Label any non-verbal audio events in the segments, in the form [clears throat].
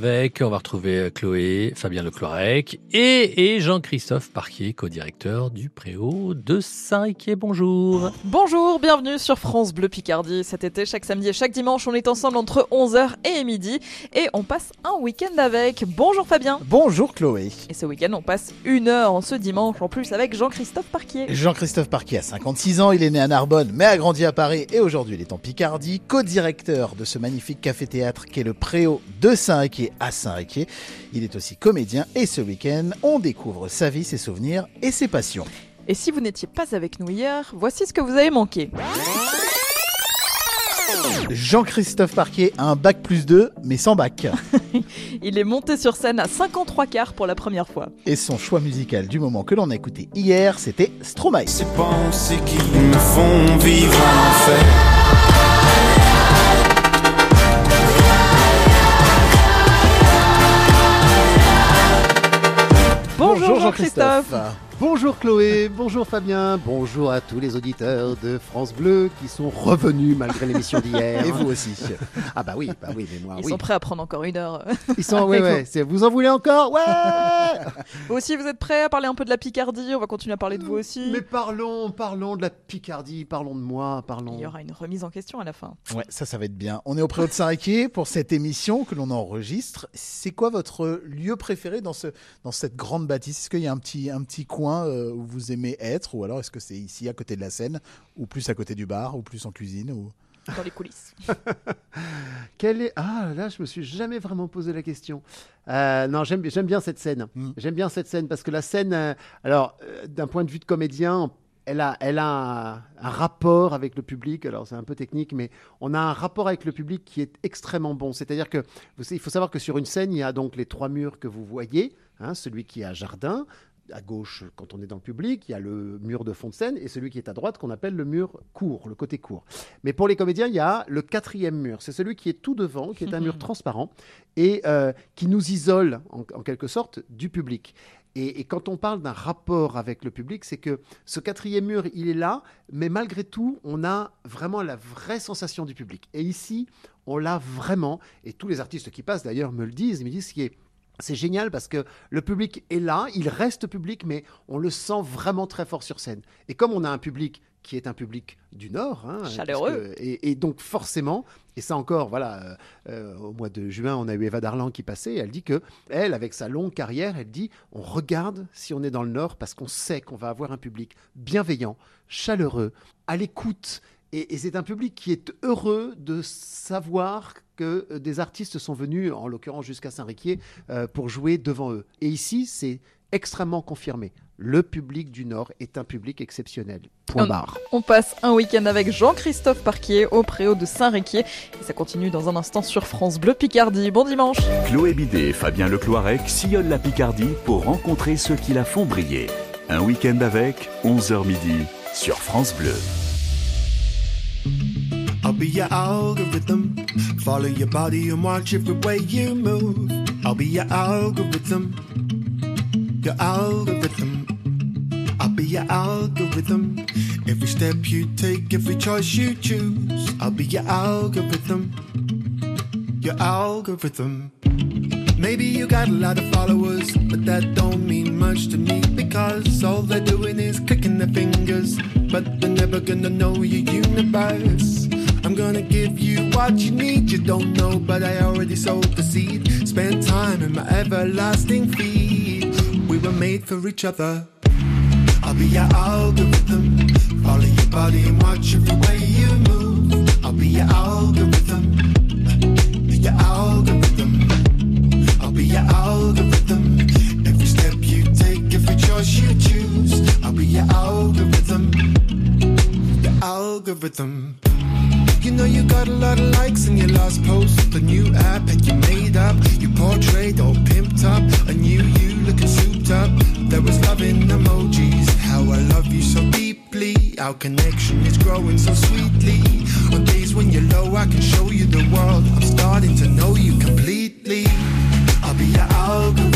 Avec, on va retrouver Chloé, Fabien Leclorec et, et Jean-Christophe Parquier, co-directeur du Préau de Saint-Riquier. Bonjour. Bonjour, bienvenue sur France Bleu Picardie. Cet été, chaque samedi et chaque dimanche, on est ensemble entre 11h et midi et on passe un week-end avec. Bonjour Fabien. Bonjour Chloé. Et ce week-end, on passe une heure en ce dimanche en plus avec Jean-Christophe Parquier. Jean-Christophe Parquier a 56 ans, il est né à Narbonne mais a grandi à Paris et aujourd'hui il est en Picardie, co-directeur de ce magnifique café-théâtre qui est le Préau de Saint-Riquier à Saint-Riquier. Il est aussi comédien et ce week-end, on découvre sa vie, ses souvenirs et ses passions. Et si vous n'étiez pas avec nous hier, voici ce que vous avez manqué. Jean-Christophe Parquier a un bac plus 2, mais sans bac. [laughs] Il est monté sur scène à 53 quarts pour la première fois. Et son choix musical du moment que l'on a écouté hier, c'était Stromae. Ces pensées qui me font vivre en enfer. Bonjour Jean-Christophe. Bonjour Chloé, bonjour Fabien, bonjour à tous les auditeurs de France Bleu qui sont revenus malgré l'émission d'hier. Et vous aussi. Ah bah oui, bah oui, mais moi Ils oui. sont prêts à prendre encore une heure. Ils sont, ouais, [laughs] ouais, vous en voulez encore? Ouais Vous aussi, vous êtes prêts à parler un peu de la Picardie? On va continuer à parler de vous aussi. Mais parlons, parlons de la Picardie, parlons de moi, parlons. Il y aura une remise en question à la fin. Ouais, ça, ça va être bien. On est au Préau de Saint-Riquier pour cette émission que l'on enregistre. C'est quoi votre lieu préféré dans, ce, dans cette grande bâtisse? Est-ce qu'il y a un petit, un petit coin euh, où vous aimez être Ou alors est-ce que c'est ici, à côté de la scène Ou plus à côté du bar Ou plus en cuisine ou... Dans les coulisses. [laughs] Quelle est... Ah là, je me suis jamais vraiment posé la question. Euh, non, j'aime j'aime bien cette scène. Mm. J'aime bien cette scène parce que la scène, euh, alors euh, d'un point de vue de comédien, elle a, elle a un, un rapport avec le public. Alors c'est un peu technique, mais on a un rapport avec le public qui est extrêmement bon. C'est-à-dire que vous savez, il faut savoir que sur une scène, il y a donc les trois murs que vous voyez, hein, celui qui est à jardin. À gauche, quand on est dans le public, il y a le mur de fond de scène et celui qui est à droite qu'on appelle le mur court, le côté court. Mais pour les comédiens, il y a le quatrième mur. C'est celui qui est tout devant, qui est un mur transparent et euh, qui nous isole en, en quelque sorte du public. Et, et quand on parle d'un rapport avec le public, c'est que ce quatrième mur, il est là, mais malgré tout, on a vraiment la vraie sensation du public. Et ici, on l'a vraiment. Et tous les artistes qui passent, d'ailleurs, me le disent. Ils me disent ce qui est c'est génial parce que le public est là, il reste public, mais on le sent vraiment très fort sur scène. Et comme on a un public qui est un public du Nord, hein, Chaleureux. et donc forcément, et ça encore, voilà, euh, euh, au mois de juin, on a eu Eva Darlan qui passait, et elle dit que elle, avec sa longue carrière, elle dit, on regarde si on est dans le Nord parce qu'on sait qu'on va avoir un public bienveillant, chaleureux, à l'écoute. Et, c'est un public qui est heureux de savoir que euh, des artistes sont venus, en l'occurrence jusqu'à Saint-Riquier, pour jouer devant eux. Et ici, c'est extrêmement confirmé. Le public du Nord est un public exceptionnel. Point On- barre. On passe un week-end avec Jean-Christophe Parquier au Préau de Saint-Riquier. Et ça continue dans un instant sur France Bleu Picardie. Bon dimanche Chloé Bidet et Fabien Lecloirec sillonnent la Picardie pour rencontrer ceux qui la font briller. Un week-end avec, 11h midi, sur France Bleu. I'll be your algorithm. Follow your body and watch every way you move. I'll be your algorithm. Your algorithm. I'll be your algorithm. Every step you take, every choice you choose. I'll be your algorithm. Your algorithm. Maybe you got a lot of followers, but that don't mean much to me because all they're doing is clicking their fingers, but they're never gonna know your universe. I'm gonna give you what you need, you don't know, but I already sowed the seed. Spend time in my everlasting feed. We were made for each other. I'll be your algorithm. Follow your body and watch every way you move. I'll be your algorithm. Your algorithm. I'll be your algorithm. Every step you take, every choice you choose. I'll be your algorithm. Your algorithm. You know you got a lot of likes in your last post. The new app that you made up. You portrayed all pimped up. A new you looking souped up. There was love in emojis. How I love you so deeply. Our connection is growing so sweetly. On days when you're low, I can show you the world. I'm starting to know you completely. I'll be your algorithm.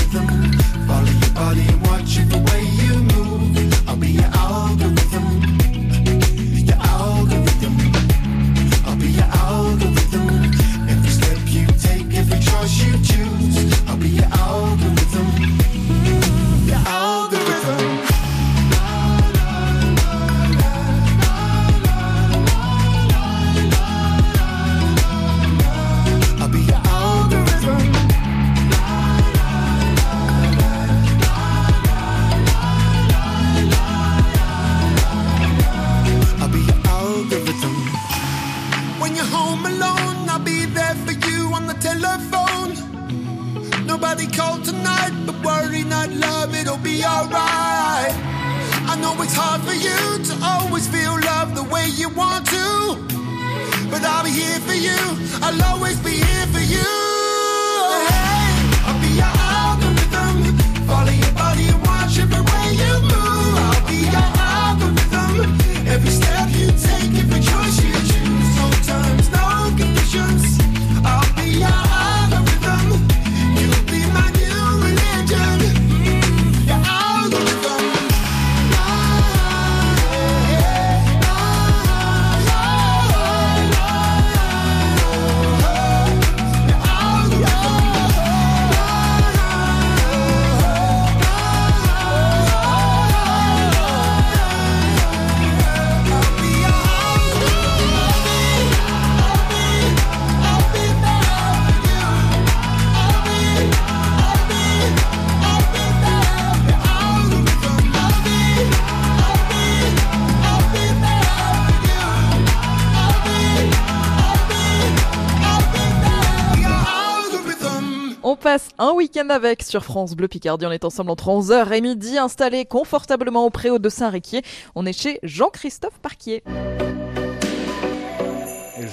Avec sur France Bleu Picardie. On est ensemble entre 11h et midi, installé confortablement au préau de Saint-Réquier. On est chez Jean-Christophe Parquier.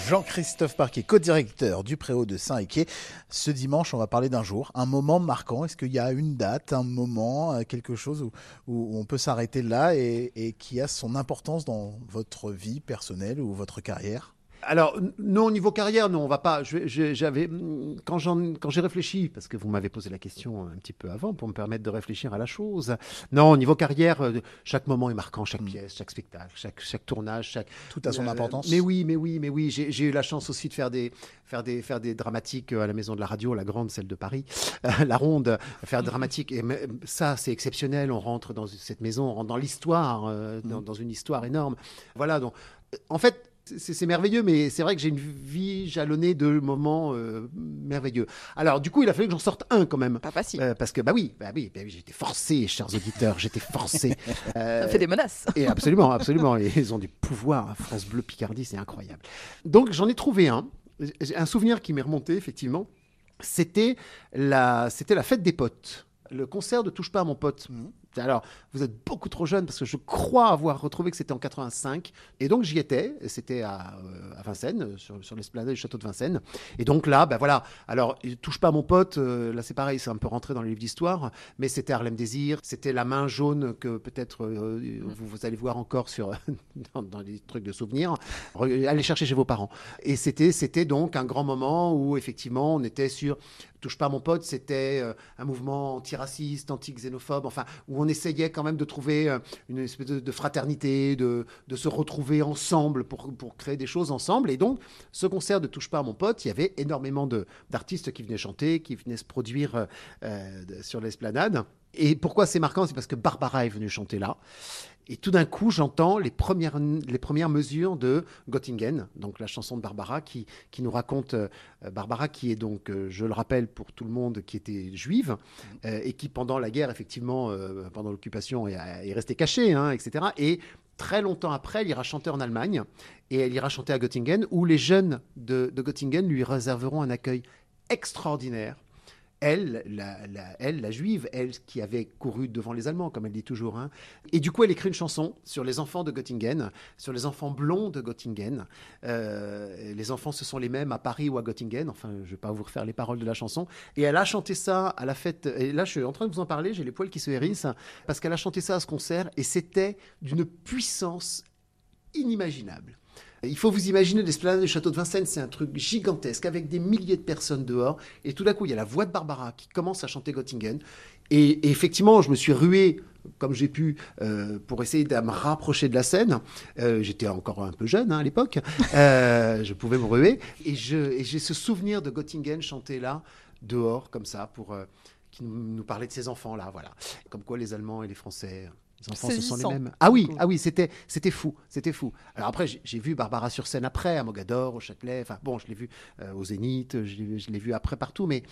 Jean-Christophe Parquet, co-directeur du Préau de Saint-Équier. Ce dimanche, on va parler d'un jour, un moment marquant. Est-ce qu'il y a une date, un moment, euh, quelque chose où, on peut s'arrêter là et qui a son importance dans votre vie personnelle ou votre carrière? Alors, non, au niveau carrière, non, on va pas. J'avais, mm, quand j'ai réfléchi, parce que vous m'avez posé la question un petit peu avant pour me permettre de réfléchir à la chose. Non, au niveau carrière, euh, chaque moment est marquant, chaque pièce, chaque spectacle, chaque, chaque tournage, chaque. Tout a son Euh, importance. Mais oui, mais oui, mais oui. J'ai eu la chance aussi de faire des, faire des, faire des dramatiques euh, à la Maison de la Radio, la grande, celle de Paris, [laughs] la ronde, faire dramatique. Et mais, ça, c'est exceptionnel. On rentre dans cette maison, on rentre dans l'histoire, dans, dans une histoire énorme. Voilà. Donc, en fait. C'est c'est merveilleux, mais c'est vrai que j'ai une vie jalonnée de moments euh, merveilleux. Alors, du coup, il a fallu que j'en sorte un quand même. Pas facile. Euh, parce que, bah oui, bah oui, bah oui j'étais forcé, chers auditeurs, j'étais forcé. [laughs] Euh, Ça fait des menaces. et absolument, absolument. Et ils ont du pouvoir. France Bleu Picardie, c'est incroyable. Donc j'en ai trouvé un. J'ai Un souvenir qui m'est remonté, effectivement. C'était la, c'était la fête des potes. Le concert de Touche pas à mon pote. Alors, vous êtes beaucoup trop jeune parce que je crois avoir retrouvé que c'était en 85. Et donc, j'y étais. C'était à, euh, à Vincennes, sur, sur l'esplanade du château de Vincennes. Et donc là, ben voilà. Alors, touche pas à mon pote. euh, là, c'est pareil, c'est un peu rentré dans les livres d'histoire. Mais c'était Harlem Désir. C'était la main jaune que peut-être euh, vous, vous allez voir encore sur, [laughs] dans, dans les trucs de souvenirs. Re- Allez chercher chez vos parents. Et c'était, c'était donc un grand moment où, effectivement, on était sur Touche pas à mon pote, c'était euh, un mouvement antiraciste, anti-xénophobe, enfin, où on essayait quand même de trouver euh, une espèce de, fraternité, de, se retrouver ensemble pour, créer des choses ensemble. Et donc, ce concert de Touche pas à mon pote, il y avait énormément d'artistes qui venaient chanter, qui venaient se produire euh, sur l'esplanade. Et pourquoi c'est marquant C'est parce que Barbara est venue chanter là. Et tout d'un coup, j'entends les premières, les premières mesures de Göttingen, donc la chanson de Barbara, qui, qui nous raconte euh, Barbara, qui est donc, euh, je le rappelle pour tout le monde, qui était juive, euh, et qui pendant la guerre, effectivement, pendant l'occupation, est, est restée cachée, hein, etc. Et très longtemps après, elle ira chanter en Allemagne, et elle ira chanter à Göttingen, où les jeunes de, de Göttingen lui réserveront un accueil extraordinaire elle la, juive, elle qui avait couru devant les Allemands, comme elle dit toujours. hein. Et du coup, elle écrit une chanson sur les enfants de Göttingen, sur les enfants blonds de Göttingen. Euh, les enfants, ce sont les mêmes à Paris ou à Göttingen. Enfin, je ne vais pas vous refaire les paroles de la chanson. Et elle a chanté ça à la fête. Et là, je suis en train de vous en parler, j'ai les poils qui se hérissent, parce qu'elle a chanté ça à ce concert, et c'était d'une puissance inimaginable. Il faut vous imaginer l'esplanade du château de Vincennes, c'est un truc gigantesque avec des milliers de personnes dehors. Et tout d'un coup, il y a la voix de Barbara qui commence à chanter Göttingen. Et, effectivement, je me suis rué comme j'ai pu euh, pour essayer de me rapprocher de la scène. Euh, J'étais encore un peu jeune hein, à l'époque. Euh, [laughs] je pouvais me ruer. Et j'ai ce souvenir de Göttingen chanter là, dehors, comme ça, pour qui nous, nous parlait de ses enfants là. Voilà. Comme quoi les Allemands et les Français. Les enfants, ce sont les mêmes. Ah oui, ah oui, c'était, c'était fou, c'était fou. Alors après, j'ai vu Barbara sur scène après, à Mogador, au Châtelet. Enfin bon, je l'ai vu euh, au Zénith, je l'ai je l'ai vu après partout, mais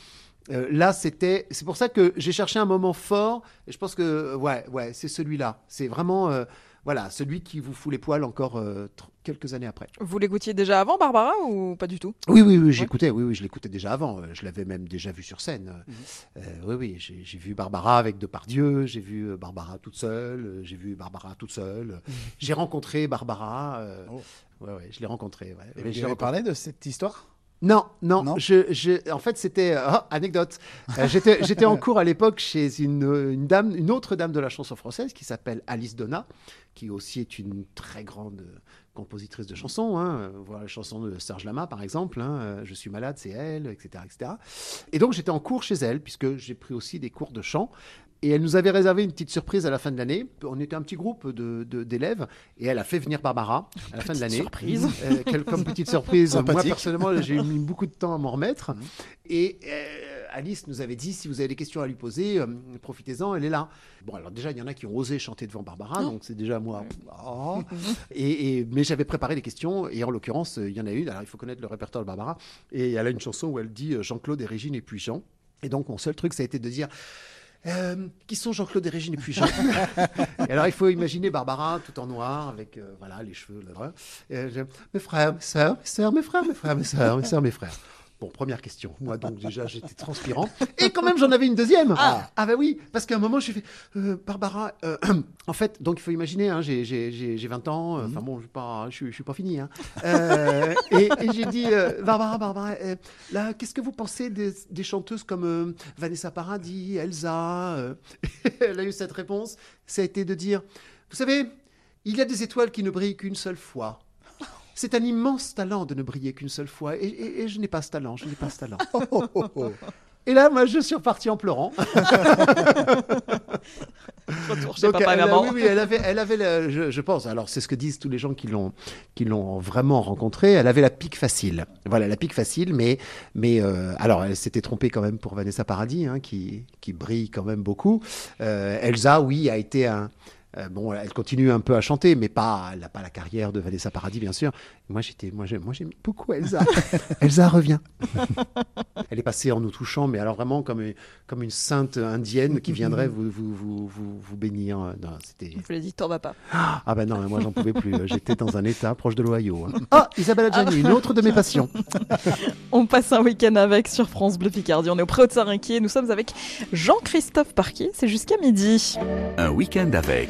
euh, là, c'était. C'est pour ça que j'ai cherché un moment fort. Et je pense que ouais, ouais, c'est celui-là. C'est vraiment. euh, Voilà, celui qui vous fout les poils encore euh, quelques années après. Vous l'écoutiez déjà avant, Barbara, ou pas du tout? Oui, oui, oui, j'écoutais, oui, oui, je l'écoutais déjà avant. euh, Je l'avais même déjà vu sur scène. Euh, oui, oui, j'ai vu Barbara avec Depardieu, j'ai vu Barbara toute seule, j'ai vu Barbara toute seule. J'ai rencontré Barbara. euh, Oh. Ouais, ouais, je l'ai rencontrée. ouais. Et Mais vous rencontrée. parlé de cette histoire? Non, non, Non je, je- en fait, c'était oh, anecdote. Euh, [laughs] j'étais, en cours à l'époque chez une, une dame, une autre dame de la chanson française qui s'appelle Alice Donna, qui aussi est une très grande euh, compositrice de chansons. Hein. Euh, Voilà la chanson de Serge Lama, par exemple. hein, euh, Je suis malade, c'est elle, etc., etc. Et donc, j'étais en cours chez elle, puisque j'ai pris aussi des cours de chant. Et elle nous avait réservé une petite surprise à la fin de l'année. On était un petit groupe de, de- d'élèves et elle a fait venir Barbara à la fin de l'année. surprise. Euh, quelle- comme petite surprise. Moi, personnellement, j'ai mis [laughs] beaucoup de temps à m'en remettre. Et euh, Alice nous avait dit si vous avez des questions à lui poser, euh, profitez-en, elle est là. Bon, alors déjà, il y en a qui ont osé chanter devant Barbara, donc c'est déjà moi. Oh. Et, et- mais j'avais préparé des questions, et en l'occurrence, euh, il y en a une. Alors, il faut connaître le répertoire de Barbara. Et elle a une chanson où elle dit Jean-Claude et Régine et puis Jean. Et donc, mon seul truc, ça a été de dire. Euh, qui sont Jean-Claude et Régine Jean Et [laughs] alors, il faut imaginer Barbara tout en noir, avec euh, voilà, les cheveux. Là, Euh, je- mes frères, mes sœurs, mes sœurs, mes frères, mes frères, mes sœurs, mes frères. Bon, première question. Moi, donc, [laughs] déjà, j'étais transpirant. Et quand même, j'en avais une deuxième. Ah, bah oui, parce qu'à un moment, j'ai fait euh, Barbara. euh, [clears throat] en fait, donc, il faut imaginer, hein, j'ai- j'ai j'ai- j'ai 20 ans. euh, Enfin, bon, je je suis- je suis pas fini. hein. Euh, et et j'ai dit Barbara, Barbara, là, qu'est-ce que vous pensez des, des chanteuses comme Vanessa Paradis, Elsa [laughs] Elle a eu cette réponse. Ça a été de dire Vous savez, il y a des étoiles qui ne brillent qu'une seule fois. C'est un immense talent de ne briller qu'une seule fois. Et, et- et je n'ai pas ce talent, je n'ai pas ce talent. Oh, oh, oh. Et là, moi, je suis reparti en pleurant. [laughs] Retour chez Donc, papa et elle, maman. oui, oui, elle avait, elle avait je pense, alors c'est ce que disent tous les gens qui l'ont, qui l'ont vraiment rencontrée, elle avait la pique facile. Voilà, la pique facile, mais, mais euh, alors elle s'était trompée quand même pour Vanessa Paradis, hein, qui, qui brille quand même beaucoup. Euh, Elsa, oui, a été un. Euh, bon, elle continue un peu à chanter, mais pas, elle n'a pas la carrière de Vanessa Paradis, bien sûr. Moi, j'étais, moi, j'aime, moi, j'aime beaucoup Elsa. [laughs] Elsa revient. [laughs] Elle est passée en nous touchant, mais alors vraiment comme, une- comme une sainte indienne qui viendrait vous, vous, vous, vous, vous bénir. Non, c'était... Je vous l'ai dit, t'en vas pas. Ah ben non, mais moi j'en pouvais plus. J'étais dans un état proche de l'Ohio. hein. Ah, Isabelle Adjani, une autre de mes passions. [laughs] On passe un week-end avec sur France Bleu Picardie. On est au Préau de Saint-Riquier. Nous sommes avec Jean-Christophe Parquier. C'est jusqu'à midi. Un week-end avec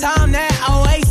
time that I wasted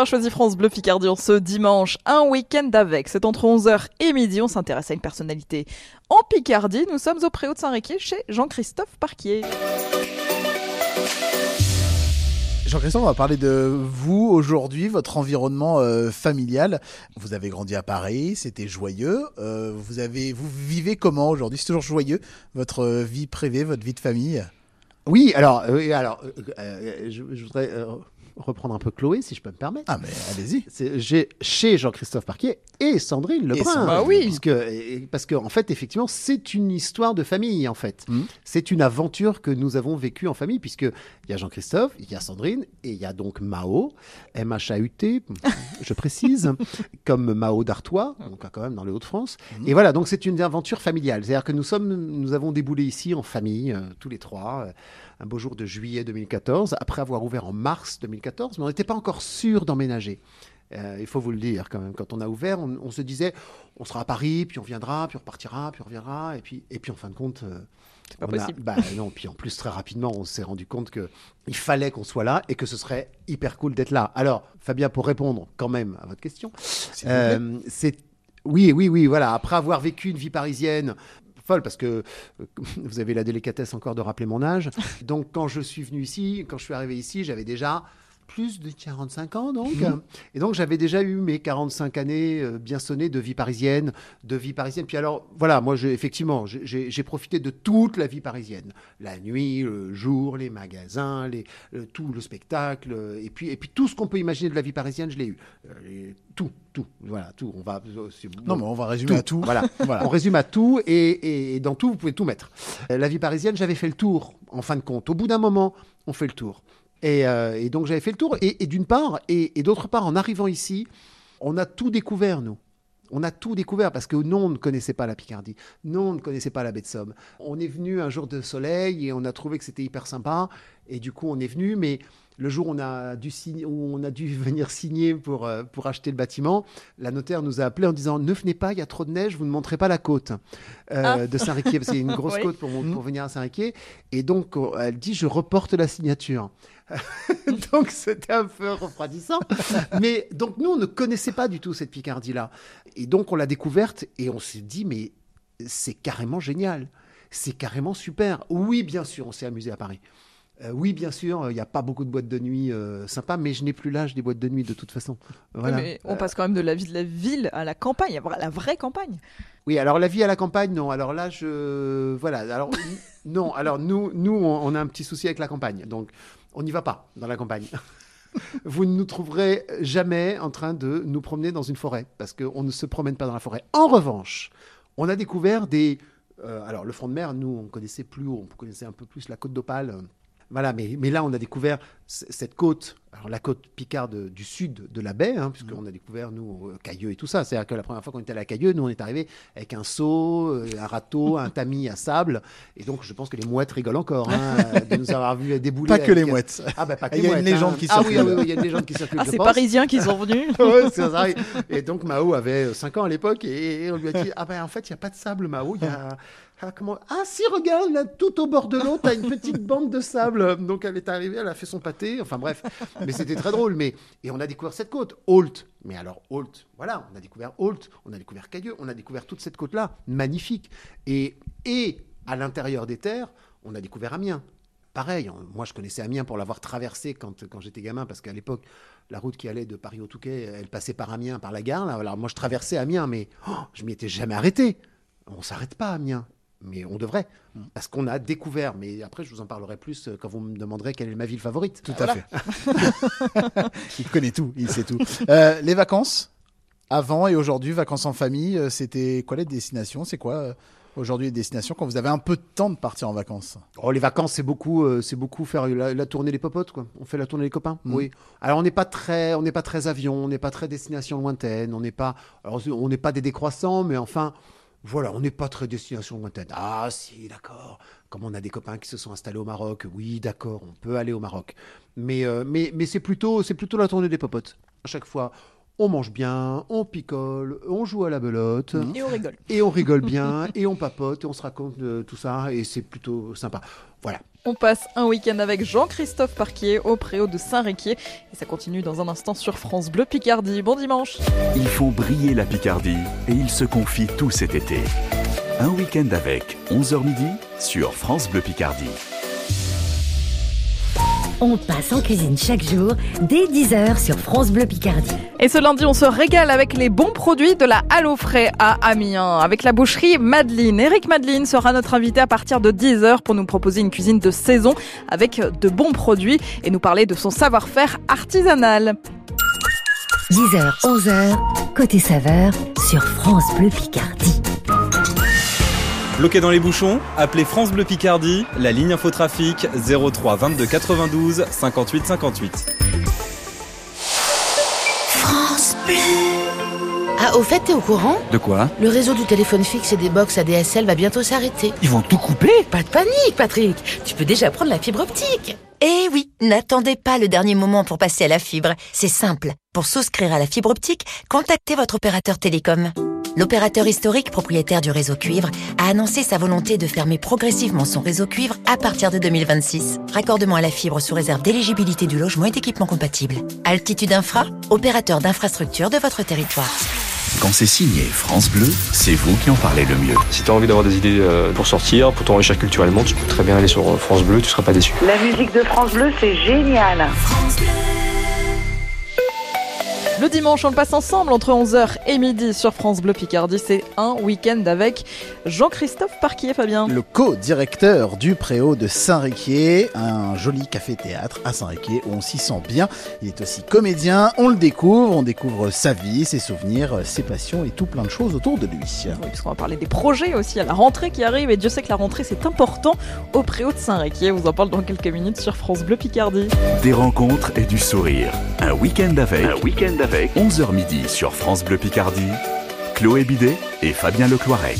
d'avoir choisi France Bleu Picardie en ce dimanche. Un week-end avec. C'est entre 11h et midi. On s'intéresse à une personnalité en Picardie. Nous sommes au Préau de Saint-Réquier chez Jean-Christophe Parquier. Jean-Christophe, on va parler de vous aujourd'hui, votre environnement euh, familial. Vous avez grandi à Paris, c'était joyeux. Euh, vous avez, vous vivez comment aujourd'hui? C'est toujours joyeux votre euh, vie privée, votre vie de famille? Oui, alors, euh, oui, alors euh, euh, je, je voudrais euh, reprendre un peu Chloé, si je peux me permettre. Ah mais allez-y. J'ai chez Jean-Christophe Parquet et Sandrine Lebrun. Bah oui. Parce que, en fait, effectivement, c'est une histoire de famille, en fait. Mhm. C'est une aventure que nous avons vécue en famille, puisque il y a Jean-Christophe, il y a Sandrine, et il y a donc Mao, M-H-A-U-T, [laughs] je précise, [laughs] comme Mao d'Artois, donc quand même dans les Hauts-de-France. Et voilà, donc c'est une aventure familiale. C'est-à-dire que nous sommes, nous avons déboulé ici en famille, euh, tous les trois, euh, un beau jour de juillet 2014, après avoir ouvert en mars 2014, mais on n'était pas encore sûr d'emménager. Euh, il faut vous le dire quand même. Quand on a ouvert, on, on se disait, on sera à Paris, puis on viendra, puis on repartira, puis on reviendra, et puis, et puis en fin de compte, euh, pas on a- possible. bah non. Puis en plus très rapidement, on s'est rendu compte que il fallait qu'on soit là et que ce serait hyper cool d'être là. Alors, Fabien, pour répondre quand même à votre question, euh, c'est oui, oui, oui, voilà. Après avoir vécu une vie parisienne folle, parce que euh, [laughs] vous avez la délicatesse encore de rappeler mon âge. [laughs] Donc, quand je suis venu ici, quand je suis arrivé ici, j'avais déjà plus de 45 ans, donc. Et donc, j'avais déjà eu mes 45 années euh, bien sonnées de vie parisienne, de vie parisienne. Puis alors, voilà, moi, effectivement, j'ai- profité de toute la vie parisienne. La nuit, le jour, les magasins, les, le- tout le spectacle, euh, et puis, et puis tout ce qu'on peut imaginer de la vie parisienne, je l'ai eu. Euh, tout, tout, voilà, tout. On va. Non mais on va résumer à tout. Voilà. [laughs] Voilà. On résume à tout et, et- et dans tout, vous pouvez tout mettre. La vie parisienne, j'avais fait le tour, en fin de compte. Au bout d'un moment, on fait le tour. Et, euh, et donc, j'avais fait le tour. Et, et d'une part, et, et d'autre part, en arrivant ici, on a tout découvert, nous. On a tout découvert parce que nous, on ne connaissait pas la Picardie. Nous, on ne connaissait pas la baie de Somme. On est venu un jour de soleil et on a trouvé que c'était hyper sympa. Et du coup, on est venu. Mais le jour où on a dû, signer, où on a dû [laughs] venir signer pour, euh, pour acheter le bâtiment, la notaire nous a appelé en disant Ne venez pas, il y a trop de neige, vous ne montrez pas la côte euh, Ah. de Saint-Riquier. Parce qu'il y a une [laughs] grosse Oui. côte pour, pour venir à Saint-Riquier. Et donc, elle dit Je reporte la signature. [laughs] donc, c'était un peu refroidissant. Mais donc, nous, on ne connaissait pas du tout cette Picardie-là. Et donc, on l'a découverte et on s'est dit Mais c'est carrément génial. C'est carrément super. Oui, bien sûr, on s'est amusé à Paris. Euh, oui, bien sûr, il n'y a pas beaucoup de boîtes de nuit euh, sympas, mais je n'ai plus l'âge des boîtes de nuit de toute façon. Voilà. Oui, mais on passe quand même de la vie de la ville à la campagne, à la vraie campagne. Oui, alors la vie à la campagne, non. Alors là, je. Voilà. Alors, non. Alors, nous, nous on, on a un petit souci avec la campagne. Donc, on n'y va pas dans la campagne. [laughs] Vous ne nous trouverez jamais en train de nous promener dans une forêt, parce qu'on ne se promène pas dans la forêt. En revanche, on a découvert des. euh, alors, le front de mer, nous, on connaissait plus on connaissait un peu plus la côte d'Opale. Euh, Voilà, mais, mais là, on a découvert cette côte, alors la côte picarde du sud de la baie, hein, puisqu'on a découvert, nous, euh, Cailleux et tout ça. C'est-à-dire que la première fois qu'on était à Cailleux, nous, on est arrivé avec un seau, euh, un râteau, [laughs] un tamis à sable. Et donc, je pense que les mouettes rigolent encore hein, [laughs] de nous avoir vu débouler. Pas que les avec- mouettes. Ah, bah, pas que Il les y a une légende hein. qui Ah circule. ah oui, il y a une légende qui circule. Ah, c'est. Parisiens qui sont [laughs] venus. Ouais, c'est ça. Et donc Mao avait 5 ans à l'époque et, on lui a dit ah ben en fait il y a pas de sable Mao, il y a ah, comment ah si regarde là tout au bord de l'eau t'as une petite bande de sable. Donc elle est arrivée, elle a fait son pâté, enfin bref. Mais c'était très drôle mais et on a découvert cette côte Holt. Mais alors Holt, voilà, on a découvert Holt, on a découvert Cailleux, on a découvert toute cette côte là, magnifique. Et et à l'intérieur des terres, on a découvert Amiens. Pareil, on- moi je connaissais Amiens pour l'avoir traversé quand, quand j'étais gamin, parce qu'à l'époque, la route qui allait de Paris au Touquet, elle passait par Amiens, par la gare. Là. Alors moi je traversais Amiens, mais oh, je m'y étais jamais arrêté. On s'arrête pas à Amiens, mais on devrait, parce qu'on a découvert. Mais après, je vous en parlerai plus euh, quand vous me demanderez quelle est ma ville favorite. Tout à fait. [laughs] il connaît tout, il sait tout. Euh, les vacances, avant et aujourd'hui, vacances en famille, euh, c'était quoi les destinations? C'est quoi aujourd'hui les destinations quand vous avez un peu de temps de partir en vacances? Oh, les vacances, c'est beaucoup, euh, c'est beaucoup faire la, la tournée des popotes, quoi. On fait la tournée des copains. Mhm. Oui. Alors, on n'est pas très, on n'est pas très avion, on n'est pas très destination lointaine, on n'est pas, alors, on n'est pas des décroissants, mais enfin, voilà, on n'est pas très destination lointaine. Ah, si, d'accord. Comme on a des copains qui se sont installés au Maroc, oui, d'accord, on peut aller au Maroc. Mais, euh, mais, mais c'est plutôt, c'est plutôt la tournée des popotes. À chaque fois, on mange bien, on picole, on joue à la belote. Et on rigole. Et on rigole bien, et on papote, et on se raconte euh, tout ça, et c'est plutôt sympa. Voilà. On passe un week-end avec Jean-Christophe Parquier au préau de Saint-Réquier. Et ça continue dans un instant sur France Bleu Picardie. Bon dimanche Ils font briller la Picardie et ils se confient tout cet été. Un week-end avec 11h midi sur France Bleu Picardie. On passe en cuisine chaque jour dès 10h sur France Bleu Picardie. Et ce lundi, on se régale avec les bons produits de la au frais à Amiens. Avec la boucherie Madeleine. Eric Madeleine sera notre invité à partir de 10h pour nous proposer une cuisine de saison avec de bons produits et nous parler de son savoir-faire artisanal. 10h, 11h, côté saveur sur France Bleu Picardie. Bloqué dans les bouchons Appelez France Bleu Picardie, la ligne infotrafic 03 22 92 58 58. France Bleu. Ah, au fait, t'es au courant? De quoi? Le réseau du téléphone fixe et des box ADSL va bientôt s'arrêter. Ils vont tout couper? Pas de panique, Patrick. Tu peux déjà prendre la fibre optique. Eh oui, n'attendez pas le dernier moment pour passer à la fibre. C'est simple. Pour souscrire à la fibre optique, contactez votre opérateur télécom. L'opérateur historique propriétaire du réseau cuivre a annoncé sa volonté de fermer progressivement son réseau cuivre à partir de 2026. Raccordement à la fibre sous réserve d'éligibilité du logement et d'équipement compatible. Altitude Infra, opérateur d'infrastructure de votre territoire. Quand c'est signé France Bleu, c'est vous qui en parlez le mieux. Si tu as envie d'avoir des idées euh, pour sortir, pour t'enrichir culturellement, tu peux très bien aller sur euh, France Bleu, tu seras pas déçu. La musique de France Bleu, c'est génial. Le dimanche, on le passe ensemble entre 11h et midi sur France Bleu Picardie. C'est un week-end avec Jean-Christophe Parquier, Fabien. Le co-directeur du Préau de Saint-Réquier, un joli café-théâtre à Saint-Réquier où on s'y sent bien. Il est aussi comédien, on le découvre, on découvre sa vie, ses souvenirs, ses passions et tout plein de choses autour de lui. Oui, parce qu'on va parler des projets aussi à la rentrée qui arrive et Dieu sait que la rentrée c'est important au Préau de Saint-Réquier. On vous en parle dans quelques minutes sur France Bleu Picardie. Des rencontres et du sourire. Un week-end avec. Un week-end avec. 11h midi sur France Bleu Picardie. Chloé Bidet et Fabien Lecloirec.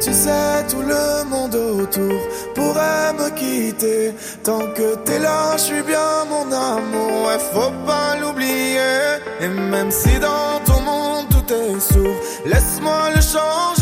Tu sais, tout le monde autour pourrait me quitter. Tant que t'es là, je suis bien mon amour. Ouais, faut pas l'oublier. Et même si dans ton monde tout est sourd, laisse-moi le changer.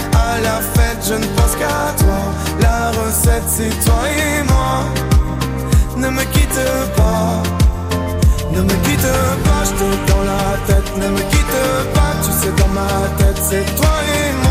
La fête je ne pense qu'à toi. La recette c'est toi et moi. Ne me quitte pas. Ne me quitte pas, je dans la tête. Ne me quitte pas, tu sais dans ma tête c'est toi et moi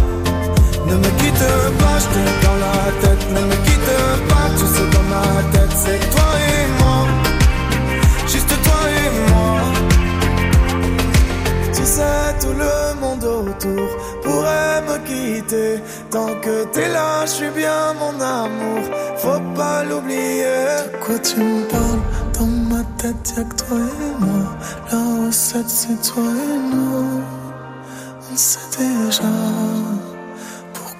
Ne me quitte pas Je te dans la tête Ne me quitte pas Tu sais dans ma tête c'est toi et moi Juste toi et moi tu sais, tout le monde autour pourrait me quitter. Tant que t'es là, je suis bien mon amour. Faut pas l'oublier. De quoi tu me parles? Dans ma tête, y'a que toi et moi. La recette, c'est toi et nous. On sait déjà.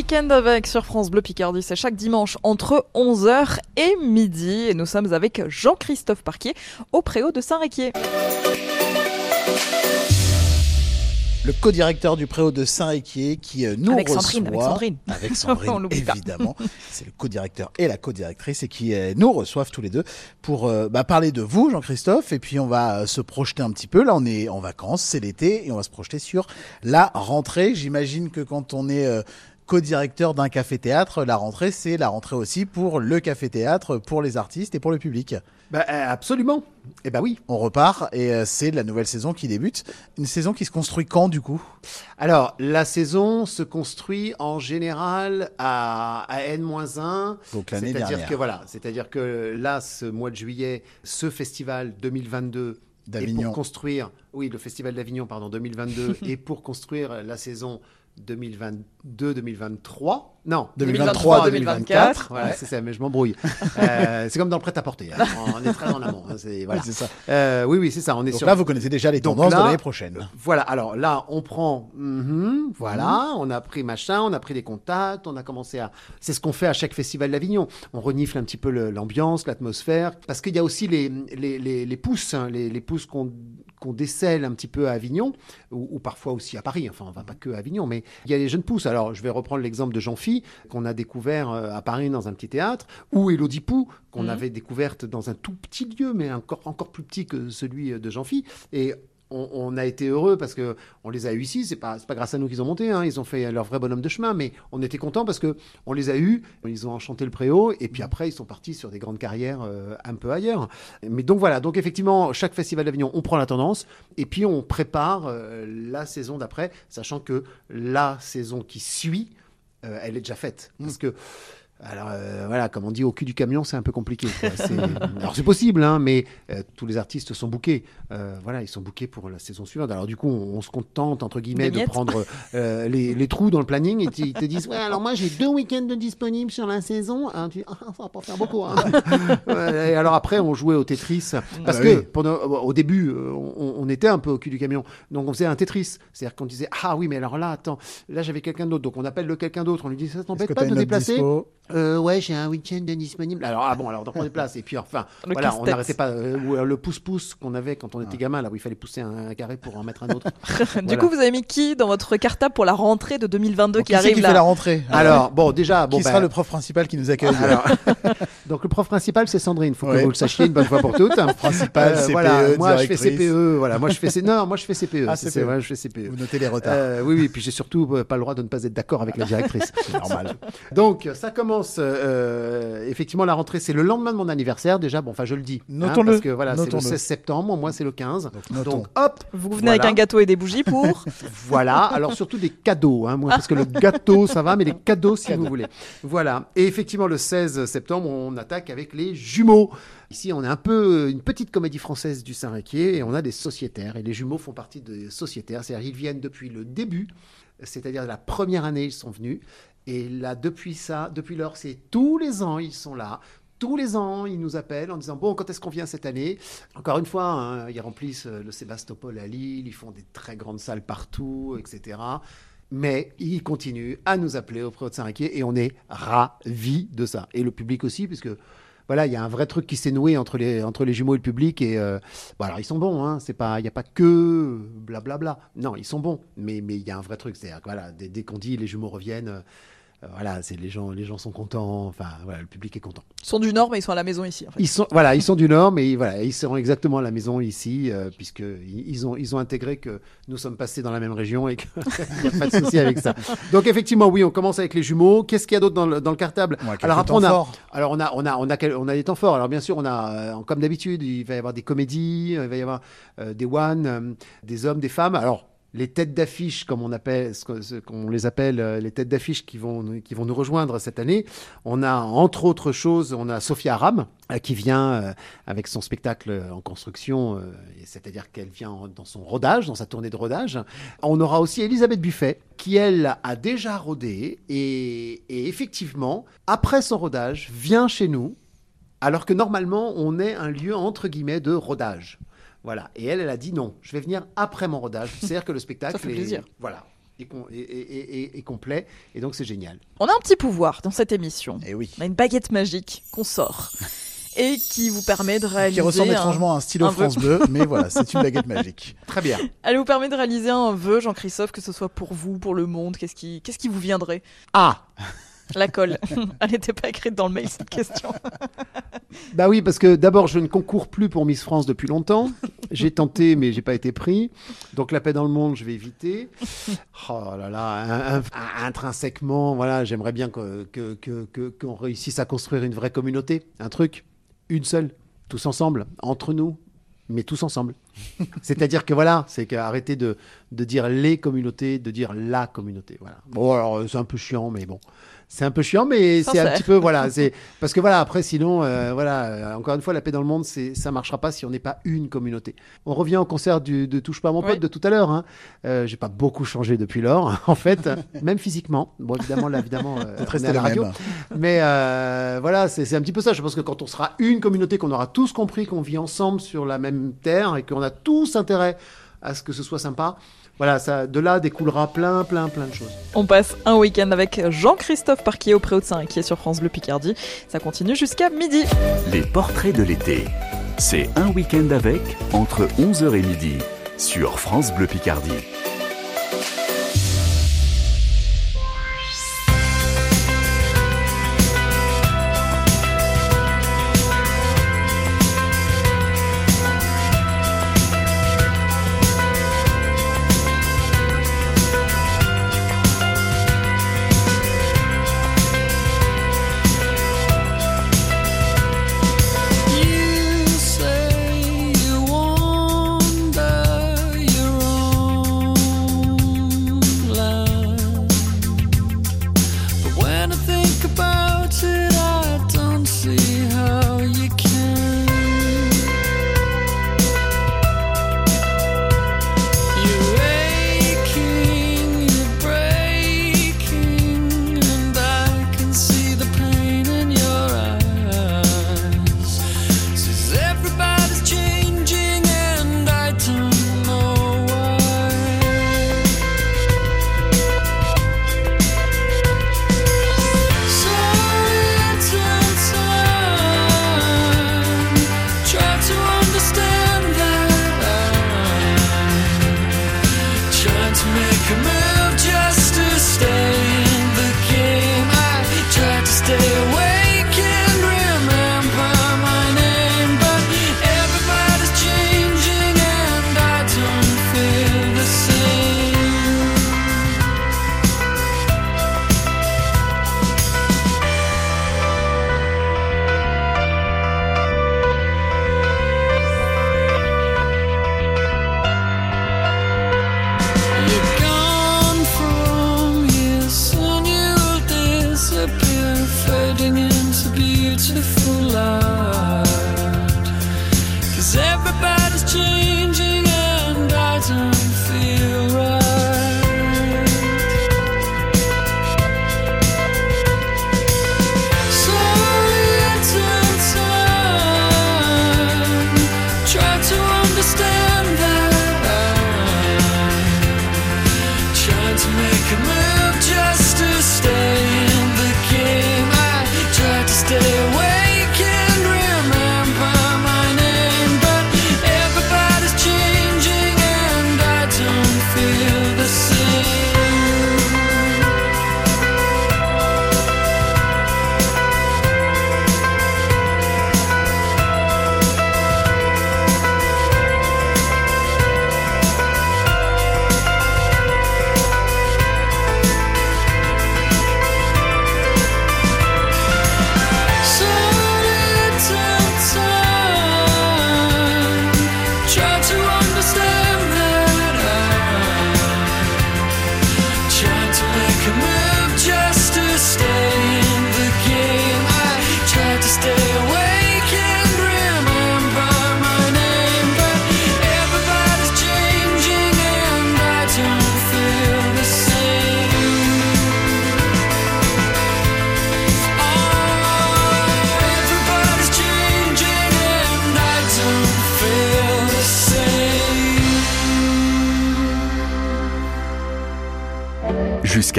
Week-end avec sur France Bleu Picardie, c'est chaque dimanche entre 11h et midi. Et nous sommes avec Jean-Christophe Parquier au Préau de Saint-Réquier. Le co-directeur du Préau de Saint-Réquier qui euh, nous Avec reçoit. Sandrine, avec Sandrine. Avec [laughs] Sandrine, évidemment. C'est le co-directeur et la co-directrice et qui euh, nous reçoivent tous les deux pour euh, bah, parler de vous, Jean-Christophe. Et puis on va euh, se projeter un petit peu. Là, on est en vacances, c'est l'été et on va se projeter sur la rentrée. J'imagine que quand on est euh, co-directeur d'un café-théâtre, la rentrée, c'est la rentrée aussi pour le café-théâtre, pour les artistes et pour le public. Bah, euh, absolument. Eh ben oui. On repart et euh, c'est la nouvelle saison qui débute. Une saison qui se construit quand du coup? Alors, la saison se construit en général à, à N-1. Donc l'année C'est-à-dire dernière. que voilà, c'est-à-dire que là, ce mois de juillet, ce festival 2022 est D'Avignon. pour construire, oui, le festival d'Avignon, pardon, 2022, [laughs] et pour construire la saison 2022-2023. Non, 2023-2024. Voilà, c'est ça, mais je m'embrouille. [laughs] Euh, c'est comme dans le prêt-à-porter. hein. [laughs] On est très en amont. hein, c'est- voilà. C'est ça. Euh, oui, oui, c'est ça. On est Donc sur... là, vous connaissez déjà les tendances là, de l'année prochaine. Voilà, alors là, on prend, mhm, voilà, on a pris machin, on a pris des contacts, on a commencé à. C'est ce qu'on fait à chaque festival d'Avignon. On renifle un petit peu l'ambiance, l'atmosphère, parce qu'il y a aussi les, les, les, les pousses, hein, les, les pousses qu'on qu'on décèle un petit peu à Avignon, ou, ou parfois aussi à Paris, enfin on va pas que à Avignon, mais il y a les jeunes pousses. Alors je vais reprendre l'exemple de Jean-Phi, qu'on a découvert euh, à Paris dans un petit théâtre, ou Elodie Pou, qu'on Mhm. avait découverte dans un tout petit lieu, mais encore, encore plus petit que celui de Jean-Phi. Et on, on a été heureux parce que on les a eu ici. C'est pas pas grâce à nous qu'ils ont monté. hein. Ils ont fait leur vrai bonhomme de chemin, mais on était contents parce que on les a eus. Ils ont enchanté le préau et puis après ils sont partis sur des grandes carrières euh, un peu ailleurs. Mais donc voilà. Donc effectivement, chaque festival d'Avignon, on prend la tendance et puis on prépare euh, la saison d'après, sachant que la saison qui suit, euh, elle est déjà faite parce que alors euh, voilà, comme on dit au cul du camion, c'est un peu compliqué. quoi. [laughs] Alors c'est possible, hein, mais euh, tous les artistes sont bookés. Euh, voilà, ils sont bookés pour la saison suivante. Alors du coup, on, on se contente entre guillemets de prendre euh, les, les trous dans le planning et ils te disent ouais, alors moi j'ai deux week-ends de disponibles sur la saison. Hein, tu dis, Ah, ça va pas faire beaucoup. hein. [laughs] Et alors après, on jouait au Tetris parce Bah que oui. pendant, au début, on, on était un peu au cul du camion. Donc on faisait un Tetris, c'est-à-dire qu'on disait ah oui, mais alors là, attends, là j'avais quelqu'un d'autre. Donc on appelle le quelqu'un d'autre. On lui dit ça t'embête pas de te déplacer? Euh, ouais, j'ai un week-end disponible. Alors, ah bon, alors donc on déplace. Et puis enfin, [laughs] Le voilà, on n'arrêtait pas. euh, euh, le pouce-pouce qu'on avait quand on était gamin, là où il fallait pousser un, un carré pour en mettre un autre. [laughs] Du Voilà. coup, vous avez mis qui dans votre cartable pour la rentrée de 2022 Donc, qui qui arrive qui là fait la rentrée? Alors, bon, déjà, bon, Qui ben, sera le prof principal qui nous accueille? alors, [laughs] donc le prof principal, c'est Sandrine. Faut que vous le sachiez une bonne fois pour toutes. Principal, CPE, voilà, moi je fais. CPE. Voilà, moi je fais C- non, moi je fais CPE. Ah, c'est- CPE. c'est vrai, je fais CPE. Vous notez les retards. Euh, oui, oui, puis j'ai surtout euh, pas le droit de ne pas être d'accord avec la directrice. Normal. Donc, ça commence, euh, effectivement, la rentrée, c'est le lendemain de mon anniversaire, déjà, bon, enfin, je le dis. hein, Notons-le. parce que voilà, c'est le Notons-le. 16 septembre, moi, c'est le 15. Donc, notons. Donc, hop, Vous venez Voilà. avec un gâteau et des bougies pour [laughs] voilà. Alors, surtout des cadeaux, hein, moi, parce que le gâteau, ça va, mais les cadeaux, si vous voulez. Voilà. Et effectivement, le 16 septembre, on attaque avec les jumeaux. Ici, on est un peu une petite comédie française du Saint-Réquier et on a des sociétaires. Et les jumeaux font partie des sociétaires, c'est-à-dire ils viennent depuis le début, c'est-à-dire la première année, ils sont venus. Et là, depuis ça, depuis lors, c'est tous les ans, ils sont là. Tous les ans, ils nous appellent en disant Bon, quand est-ce qu'on vient cette année? Encore une fois, hein, ils remplissent euh, le Sébastopol à Lille, ils font des très grandes salles partout, etc. Mais ils continuent à nous appeler au Préau de Saint-Réquier et on est ravis de ça. Et le public aussi, puisque voilà, il y a un vrai truc qui s'est noué entre les, entre les jumeaux et le public. Et euh, bon, alors, ils sont bons, hein, il n'y a pas que blablabla. Non, ils sont bons, mais il y a un vrai truc. C'est-à-dire voilà, dès, qu'on dit les jumeaux reviennent, euh, voilà, c'est les gens, les gens sont contents. Enfin, voilà, le public est content. Ils sont du Nord, mais ils sont à la maison ici. En fait. Ils sont, voilà, ils sont du Nord, mais voilà, ils seront exactement à la maison ici, euh, puisque ils ont, ils ont intégré que nous sommes passés dans la même région et qu'il [laughs] n'y a pas de souci avec ça. Donc effectivement, oui, on commence avec les jumeaux. Qu'est-ce qu'il y a d'autre dans le, dans le cartable? Ouais, Alors après, on a, alors on a, on a, on a, quel- on a des temps forts. Alors bien sûr, on a, euh, comme d'habitude, il va y avoir des comédies, euh, il va y avoir euh, des one, euh, des hommes, des femmes. Alors les têtes d'affiche, comme on qu'on les appelle, euh, les têtes d'affiche qui vont, qui vont nous rejoindre cette année. On a entre autres choses, on a Sophia Aram euh, qui vient euh, avec son spectacle en construction, c'est-à-dire qu'elle vient en- dans son rodage, dans sa tournée de rodage. On aura aussi Elisabeth Buffet qui elle a déjà rodé et, et effectivement après son rodage vient chez nous alors que normalement on est un lieu entre guillemets de rodage. Voilà. Et elle, elle a dit non, je vais venir après mon rodage. [laughs] C'est-à-dire que le spectacle fait est- plaisir. Voilà. et, com- et- et- et- et complet. Et donc c'est génial. On a un petit pouvoir dans cette émission. Et oui. On a une baguette magique qu'on sort [laughs] et qui vous permet de réaliser. Qui ressemble un- étrangement à un stylo un vœu. France Bleu, mais voilà, [laughs] c'est une baguette magique. Très bien. Elle vous permet de réaliser un vœu, Jean-Christophe, que ce soit pour vous, pour le monde. Qu'est-ce qui, qu'est-ce qui vous viendrait? Ah La colle. [laughs] Elle n'était pas écrite dans le mail cette question. [laughs] Bah oui, parce que d'abord, je ne concours plus pour Miss France depuis longtemps. J'ai tenté, mais j'ai pas été pris. Donc la paix dans le monde, je vais éviter. Oh là là, un- un- un- intrinsèquement, voilà, j'aimerais bien que- que- que- que- qu'on réussisse à construire une vraie communauté, un truc, une seule, tous ensemble, entre nous, mais tous ensemble. [laughs] C'est-à-dire que voilà, c'est qu'arrêter de, de dire les communautés, de dire la communauté. Voilà. Bon, alors c'est un peu chiant, mais bon. C'est un peu chiant, mais c'est un petit peu, voilà. C'est parce que voilà, après, sinon, euh, voilà, euh, encore une fois, la paix dans le monde, c'est ça marchera pas si on n'est pas une communauté. On revient au concert du, de Touche pas à mon pote Oui. de tout à l'heure. Hein. Euh, J'ai pas beaucoup changé depuis lors, [laughs] en fait, même physiquement. Bon, évidemment, là, évidemment, euh, on est à la radio. même. Mais euh, voilà, c'est c'est un petit peu ça. Je pense que quand on sera une communauté, qu'on aura tous compris qu'on vit ensemble sur la même terre et qu'on a tous intérêt à ce que ce soit sympa, voilà, ça, de là découlera plein, plein, plein de choses. On passe un week-end avec Jean-Christophe Parquier au Préau de Saint, qui est sur France Bleu Picardie. Ça continue jusqu'à midi. Les portraits de l'été. C'est un week-end avec entre 11h et midi sur France Bleu Picardie.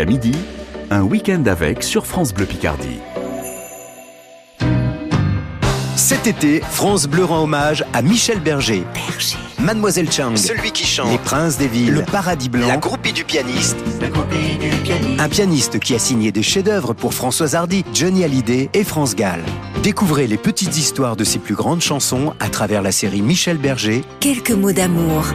Jusqu'à midi, un week-end avec sur France Bleu Picardie. Cet été, France Bleu rend hommage à Michel Berger. Mademoiselle Chang. Celui qui chante. Les Princes des Villes. Le Paradis Blanc. La groupie du pianiste. Un pianiste qui a signé des chefs-d'œuvre pour Françoise Hardy, Johnny Hallyday et France Gall. Découvrez les petites histoires de ses plus grandes chansons à travers la série Michel Berger. Quelques mots d'amour.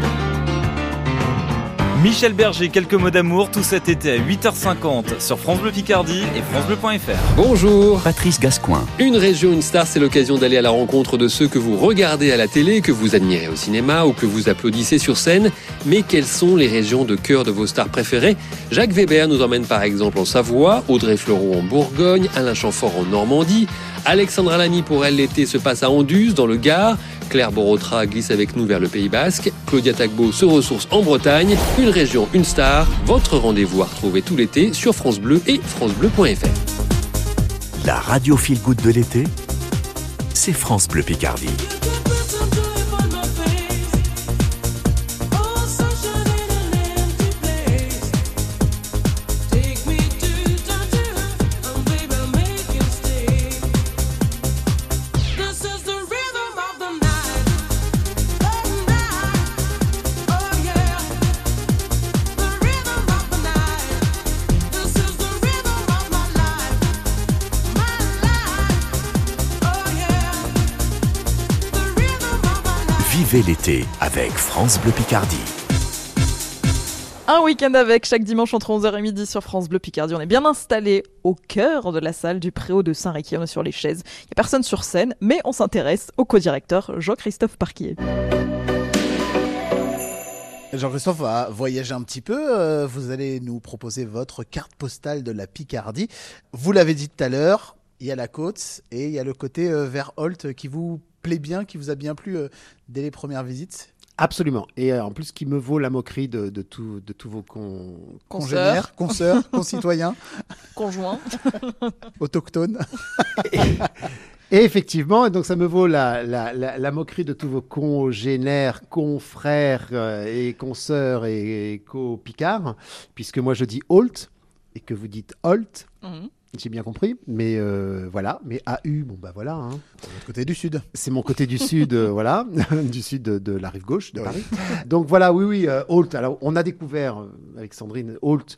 Michel Berger, quelques mots d'amour tout cet été à 8h50 sur France Bleu Picardie et francebleu.fr. Bonjour. Patrice Gascoin. Une région, une star, c'est l'occasion d'aller à la rencontre de ceux que vous regardez à la télé, que vous admirez au cinéma ou que vous applaudissez sur scène. Mais quelles sont les régions de cœur de vos stars préférées? Jacques Weber nous emmène par exemple en Savoie, Audrey Fleurot en Bourgogne, Alain Chamfort en Normandie. Alexandra Lamy pour elle l'été se passe à Anduze dans le Gard. Claire Borotra glisse avec nous vers le Pays Basque. Claudia Tagbo se ressource en Bretagne. Une région, une star. Votre rendez-vous à retrouver tout l'été sur France Bleu et francebleu.fr. La radio feel good de l'été, c'est France Bleu Picardie. L'été avec France Bleu Picardie. Un week-end avec chaque dimanche entre 11h et midi sur France Bleu Picardie. On est bien installé au cœur de la salle du Préau de Saint-Réquier. On est sur les chaises. Il n'y a personne sur scène, mais on s'intéresse au co-directeur Jean-Christophe Parquier. Jean-Christophe va voyager un petit peu. Euh, Vous allez nous proposer votre carte postale de la Picardie. Vous l'avez dit tout à l'heure, il y a la côte et il y a le côté euh, vers Holt qui vous plaît bien, qui vous a bien plu euh, dès les premières visites? Absolument. Et euh, en plus, qui me vaut la moquerie de, de, tout- de tous vos con... Congénères, consoeurs, [laughs] concitoyens, Conjoint. [laughs] autochtones. Et effectivement, donc ça me vaut la, la, la, la moquerie de tous vos congénères, confrères euh, et consoeurs et, et co-picards, puisque moi je dis Holt et que vous dites Holt. Mhm. J'ai bien compris, mais euh, voilà, mais AU, bon bah voilà. Hein. Votre côté du sud. C'est mon côté du sud, euh, voilà, [laughs] du sud de, de la rive gauche de Paris. Donc voilà, oui, oui, euh, Holt. Alors on a découvert euh, avec Sandrine Holt.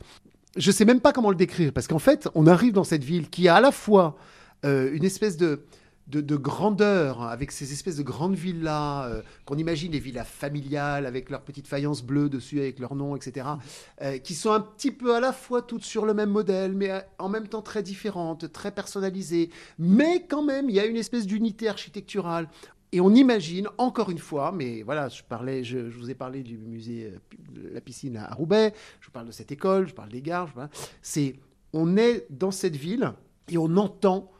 Je sais même pas comment le décrire parce qu'en fait, on arrive dans cette ville qui a à la fois une espèce de de, de grandeur, avec ces espèces de grandes villas, euh, qu'on imagine les villas familiales, avec leurs petites faïences bleues dessus, avec leur nom, etc., euh, qui sont un petit peu à la fois toutes sur le même modèle, mais euh, en même temps très différentes, très personnalisées, mais quand même, il y a une espèce d'unité architecturale. Et on imagine, encore une fois, mais voilà, je, parlais, je, vous ai parlé du musée euh, la piscine à Roubaix, je vous parle de cette école, je parle des gares, c'est, on est dans cette ville et on entend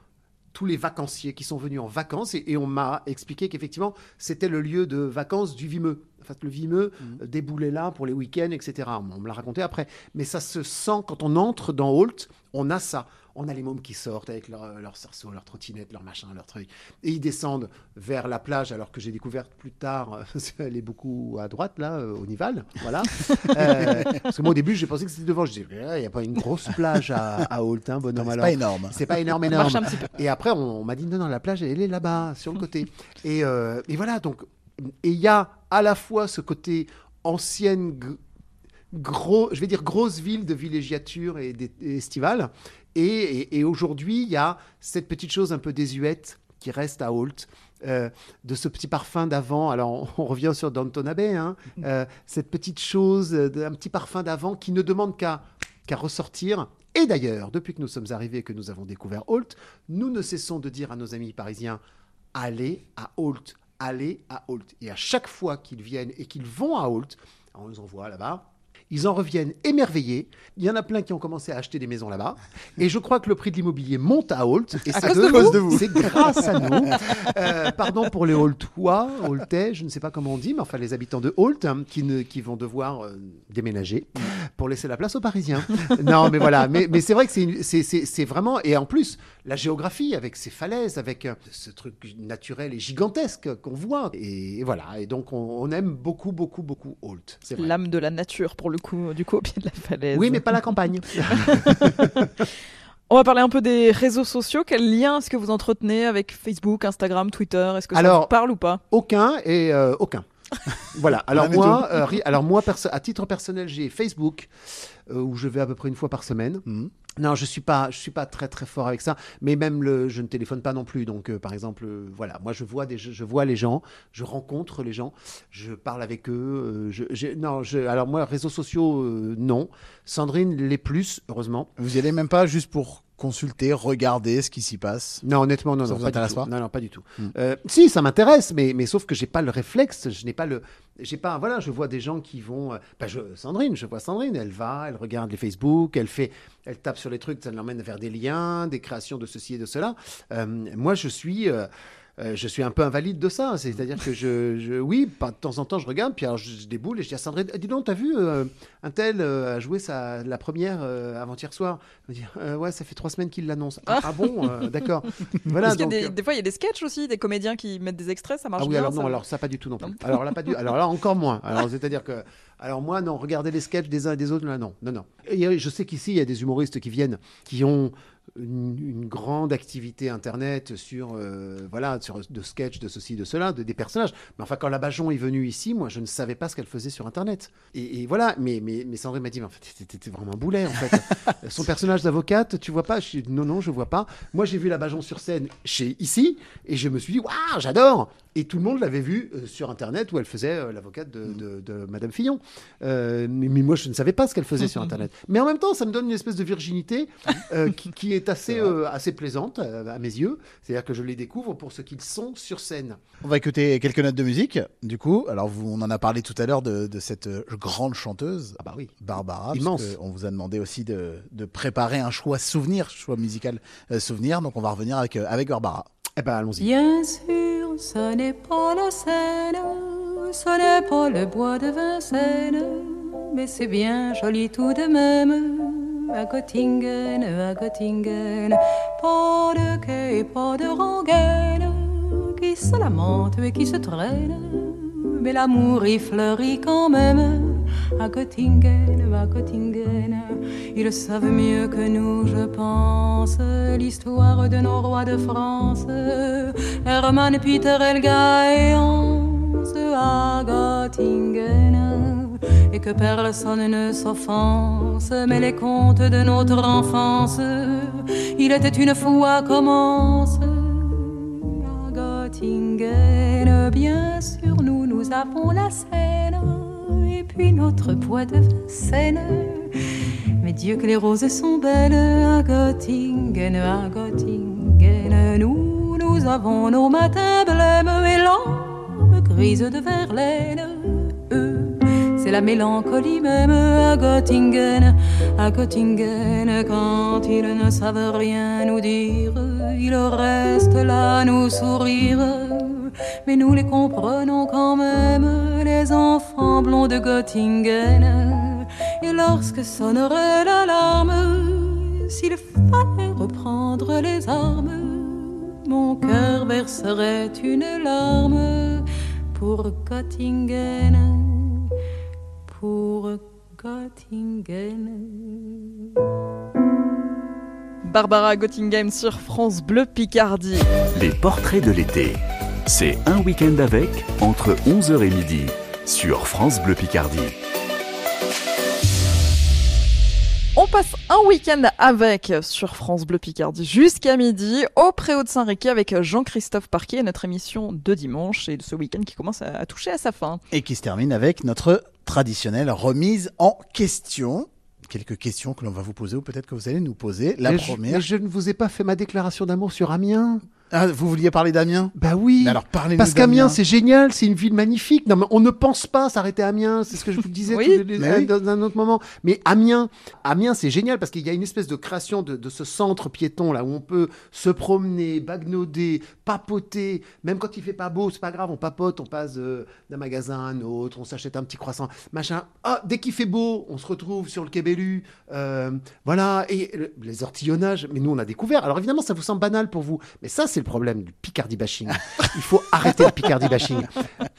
tous les vacanciers qui sont venus en vacances et, on m'a expliqué qu'effectivement c'était le lieu de vacances du Vimeux. Fait, le Vimeux euh, déboulait là pour les week-ends, etc. On me l'a raconté après. Mais ça se sent quand on entre dans Holt, on a ça. On a les mômes qui sortent avec leur- leurs cerceaux, leurs trottinettes, leurs machins, leurs trucs. Et ils descendent vers la plage, alors que j'ai découvert plus tard, euh, [laughs] qu'elle est beaucoup à droite, là, euh, au Nival. Voilà. [laughs] Euh, parce que moi, au début, j'ai pensé que c'était devant. Je disais, Ah, il n'y a pas une grosse plage à, à Holt, hein, bonhomme C'est pas énorme. C'est pas énorme, énorme. Et après, on, on m'a dit, non, non, la plage, elle est là-bas, sur le [laughs] côté. Et, euh, et voilà, donc, et il y a à la fois ce côté ancienne, gros, je vais dire grosse ville de villégiature et d'é- et estivale. Et, et- et aujourd'hui, il y a cette petite chose un peu désuète qui reste à Holt. euh, de ce petit parfum d'avant, alors on, on revient sur Downton Abbey, hein, euh, cette petite chose, euh, un petit parfum d'avant qui ne demande qu'à qu'à ressortir. Et d'ailleurs, depuis que nous sommes arrivés et que nous avons découvert Holt, nous ne cessons de dire à nos amis parisiens allez à Holt, allez à Holt. Et à chaque fois qu'ils viennent et qu'ils vont à Holt, on les envoie là-bas. Ils en reviennent émerveillés. Il y en a plein qui ont commencé à acheter des maisons là-bas. Et je crois que le prix de l'immobilier monte à Holt. Et c'est cause de vous. de vous. C'est grâce à nous. Euh, pardon pour les Holtois, Holtais, je ne sais pas comment on dit, mais enfin les habitants de Holt hein, qui, ne, qui vont devoir euh, déménager pour laisser la place aux Parisiens. non, mais voilà. Mais, mais c'est vrai que c'est vraiment. Et en plus, la géographie avec ces falaises, avec euh, ce truc naturel et gigantesque qu'on voit. Et, voilà. Et donc, on, on aime beaucoup, beaucoup, beaucoup Holt. L'âme de la nature pour le coup, du coup, au pied de la falaise. Oui, mais pas la campagne. [laughs] On va parler un peu des réseaux sociaux. Quel lien est-ce que vous entretenez avec Facebook, Instagram, Twitter? Est-ce que ça Alors, vous parle ou pas? Aucun et euh, aucun. [laughs] voilà. Alors Ah, mais moi, euh, alors moi, à titre personnel, j'ai Facebook euh, où je vais à peu près une fois par semaine. Mhm. Non, je suis pas, je suis pas très très fort avec ça. Mais même le, je ne téléphone pas non plus. Donc, euh, par exemple, euh, voilà, moi je vois des, je, je vois les gens, je rencontre les gens, je parle avec eux. euh, je, non, alors moi, réseaux sociaux, euh, non. Sandrine les plus, heureusement. Vous y allez même pas juste pour consulter, regarder ce qui s'y passe Non, honnêtement, non, Ça non, vous pas du pas? Non, pas du tout. Hmm. Euh, si, ça m'intéresse, mais, mais sauf que j'ai pas le réflexe, je n'ai pas le, j'ai pas, voilà, je vois des gens qui vont, euh, bah, je, Sandrine, je vois Sandrine, elle va, elle regarde les Facebook, elle fait, elle tape sur les trucs, ça l'emmène vers des liens, des créations de ceci et de cela. Euh, moi, je suis. Euh, je suis un peu invalide de ça, c'est-à-dire que je, je- oui, pas- de temps en temps je regarde, puis alors je, je déboule et je dis à Sandrine, Eh, dis donc, t'as vu euh, un tel euh, a joué sa, la première euh, avant-hier soir Elle me Euh, ouais, ça fait trois semaines qu'il l'annonce. Ah, ah bon, euh, [laughs] d'accord. Voilà. Donc, des, des fois, il y a des sketchs aussi, des comédiens qui mettent des extraits, ça marche ah oui, bien. alors non, ça- alors ça pas du tout non plus. Alors là pas du, alors là [laughs] encore moins. Alors c'est-à-dire que, alors moi non, regardez les sketchs des uns et des autres là non, non non. Et je sais qu'ici il y a des humoristes qui viennent, qui ont une, une grande activité internet sur euh, voilà sur de sketchs de ceci de cela de, des personnages. Mais enfin quand la Bajon est venue ici moi je ne savais pas ce qu'elle faisait sur internet. Et, et voilà mais mais, mais Sandrine m'a dit mais en fait t'es vraiment un boulet en fait. [laughs] Son personnage d'avocate tu vois pas? Je non non je vois pas. Moi j'ai vu la Bajon sur scène chez ici et je me suis dit waouh j'adore! Et tout le monde l'avait vu euh, sur internet où elle faisait euh, l'avocate de, de- de Madame Fillon. Mais, mais moi je ne savais pas ce qu'elle faisait sur internet. Mais en même temps ça me donne une espèce de virginité qui, qui est assez euh, assez plaisante euh, à mes yeux c'est-à-dire que je les découvre pour ce qu'ils sont sur scène On va écouter quelques notes de musique, du coup. Alors, vous, on en a parlé tout à l'heure de, de cette euh, grande chanteuse, ah bah oui Barbara. Immense. On vous a demandé aussi de, de préparer un choix souvenir, choix musical euh, souvenir. Donc, on va revenir avec, euh, avec Barbara. eh ben allons-y Bien sûr, ce n'est pas la Seine, ce n'est pas le bois de Vincennes, mais c'est bien joli tout de même. À Göttingen, à Göttingen, pas de quai, pas de rengaine, qui se lamente et qui se traîne, mais l'amour y fleurit quand même. À Göttingen, à Göttingen, ils savent mieux que nous, je pense, l'histoire de nos rois de France. Hermann, Peter, Elga et Hans à Göttingen. Et que personne ne s'offense, mais les contes de notre enfance, il était une fois commence à Göttingen. Bien sûr, nous, nous avons la Seine, et puis notre bois de Vincennes. Mais Dieu que les roses sont belles à Göttingen, à Göttingen. Nous, nous avons nos matins blêmes et l'âme grise de Verlaine. La mélancolie même à Göttingen, à Göttingen. Quand ils ne savent rien nous dire, ils restent là nous sourire. Mais nous les comprenons quand même, les enfants blonds de Göttingen. Et lorsque sonnerait l'alarme, s'il fallait reprendre les armes, mon cœur verserait une larme pour Göttingen, pour Göttingen. Barbara Göttingen sur France Bleu Picardie. Les portraits de l'été. C'est un week-end avec entre 11h et midi sur France Bleu Picardie. On passe un week-end avec sur France Bleu Picardie jusqu'à midi au Préau de Saint-Riquet avec Jean-Christophe Parquet, notre émission de dimanche et de ce week-end qui commence à, toucher à sa fin. Et qui se termine avec notre traditionnelle remise en question. Quelques questions que l'on va vous poser ou peut-être que vous allez nous poser. La mais je, première. mais je ne vous ai pas fait ma déclaration d'amour sur Amiens Ah, vous vouliez parler d'Amiens? Bah oui. Mais alors parlez-nous Parce qu'Amiens, c'est génial, c'est une ville magnifique. Non, mais on ne pense pas s'arrêter à Amiens, c'est ce que je vous disais [laughs] Oui, les- oui. dans un autre moment. Mais Amiens, Amiens, c'est génial parce qu'il y a une espèce de création de, de ce centre piéton là où on peut se promener, bagnoder, papoter. Même quand il fait pas beau, c'est pas grave, on papote, on passe euh, d'un magasin à un autre, on s'achète un petit croissant, machin. Ah, dès qu'il fait beau, on se retrouve sur le Quai Bellu. Euh, voilà, et le- les ortillonnages. Mais nous, on a découvert. Alors évidemment, ça vous semble banal pour vous, mais ça, c'est le problème du Picardie bashing. Il faut arrêter le Picardie bashing.